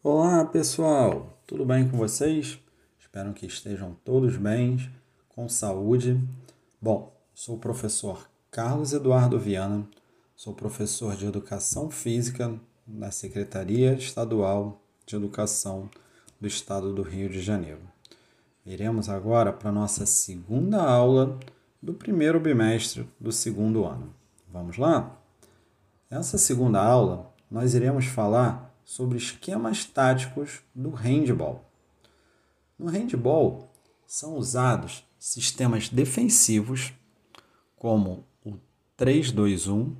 Olá pessoal, tudo bem com vocês? Espero que estejam todos bem, com saúde. Bom, sou o professor Carlos Eduardo Viana, sou professor de Educação Física na Secretaria Estadual de Educação do Estado do Rio de Janeiro. Iremos agora para a nossa segunda aula do primeiro bimestre do segundo ano. Vamos lá? Nessa segunda aula, nós iremos falar sobre esquemas táticos do handball. No handball, são usados sistemas defensivos como o 3-2-1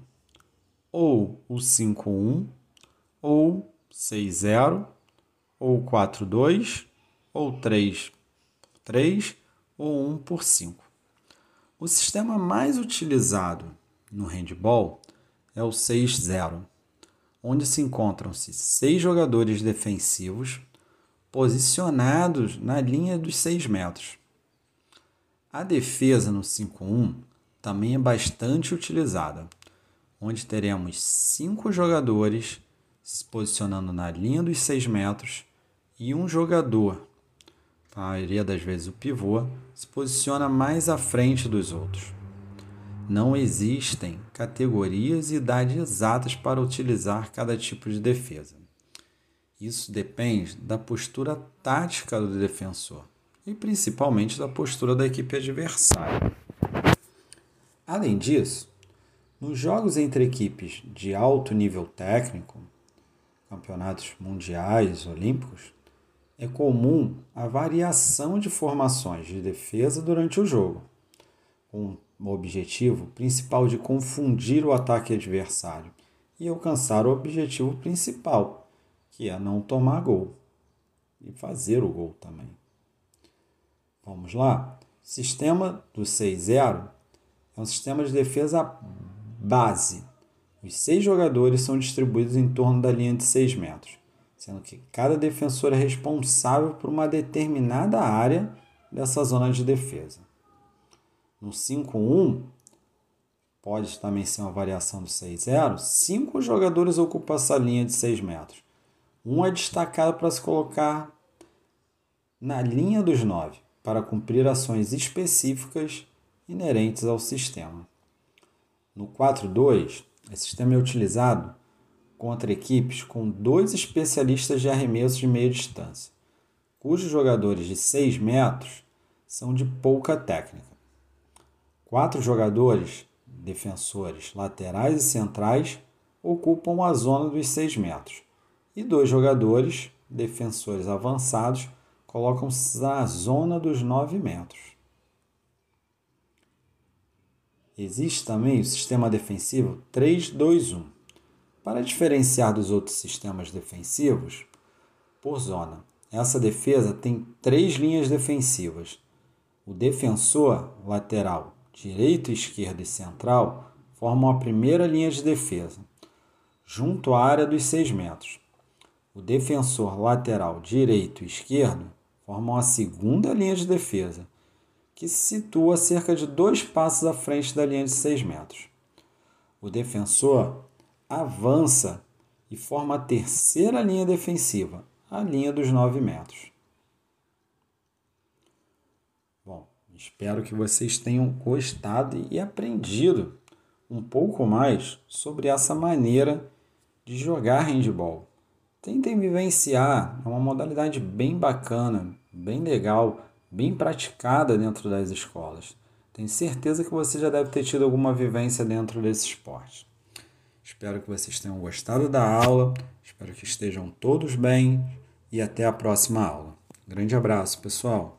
ou o 5-1 ou 6-0 ou 4-2 ou 3-3 ou 1 por 5. O sistema mais utilizado no handball é o 6-0, onde se encontram-se seis jogadores defensivos posicionados na linha dos 6 metros. A defesa no 5-1 também é bastante utilizada, onde teremos cinco jogadores se posicionando na linha dos 6 metros e um jogador, a maioria das vezes o pivô, se posiciona mais à frente dos outros. Não existem categorias e idades exatas para utilizar cada tipo de defesa. Isso depende da postura tática do defensor e principalmente da postura da equipe adversária. Além disso, nos jogos entre equipes de alto nível técnico, campeonatos mundiais, olímpicos, é comum a variação de formações de defesa durante o jogo, com o objetivo principal de confundir o ataque adversário e alcançar o objetivo principal, que é não tomar gol e fazer o gol também. Vamos lá? Sistema do 6-0 é um sistema de defesa base. Os seis jogadores são distribuídos em torno da linha de 6 metros, sendo que cada defensor é responsável por uma determinada área dessa zona de defesa. No 5-1, pode também ser uma variação do 6-0, cinco jogadores ocupam essa linha de 6 metros. Um é destacado para se colocar na linha dos 9, para cumprir ações específicas inerentes ao sistema. No 4-2, esse sistema é utilizado contra equipes com dois especialistas de arremesso de meia distância, cujos jogadores de 6 metros são de pouca técnica. Quatro jogadores, defensores laterais e centrais, ocupam a zona dos 6 metros. E dois jogadores, defensores avançados, colocam-se na zona dos 9 metros. Existe também o sistema defensivo 3-2-1. Para diferenciar dos outros sistemas defensivos, por zona, essa defesa tem três linhas defensivas: o defensor lateral direito, esquerdo e central formam a primeira linha de defesa, junto à área dos 6 metros. O defensor lateral direito e esquerdo formam a segunda linha de defesa, que se situa cerca de dois passos à frente da linha de 6 metros. O defensor avança e forma a terceira linha defensiva, a linha dos 9 metros. Espero que vocês tenham gostado e aprendido um pouco mais sobre essa maneira de jogar handball. Tentem vivenciar, é uma modalidade bem bacana, bem legal, bem praticada dentro das escolas. Tenho certeza que você já deve ter tido alguma vivência dentro desse esporte. Espero que vocês tenham gostado da aula, espero que estejam todos bem e até a próxima aula. Grande abraço, pessoal!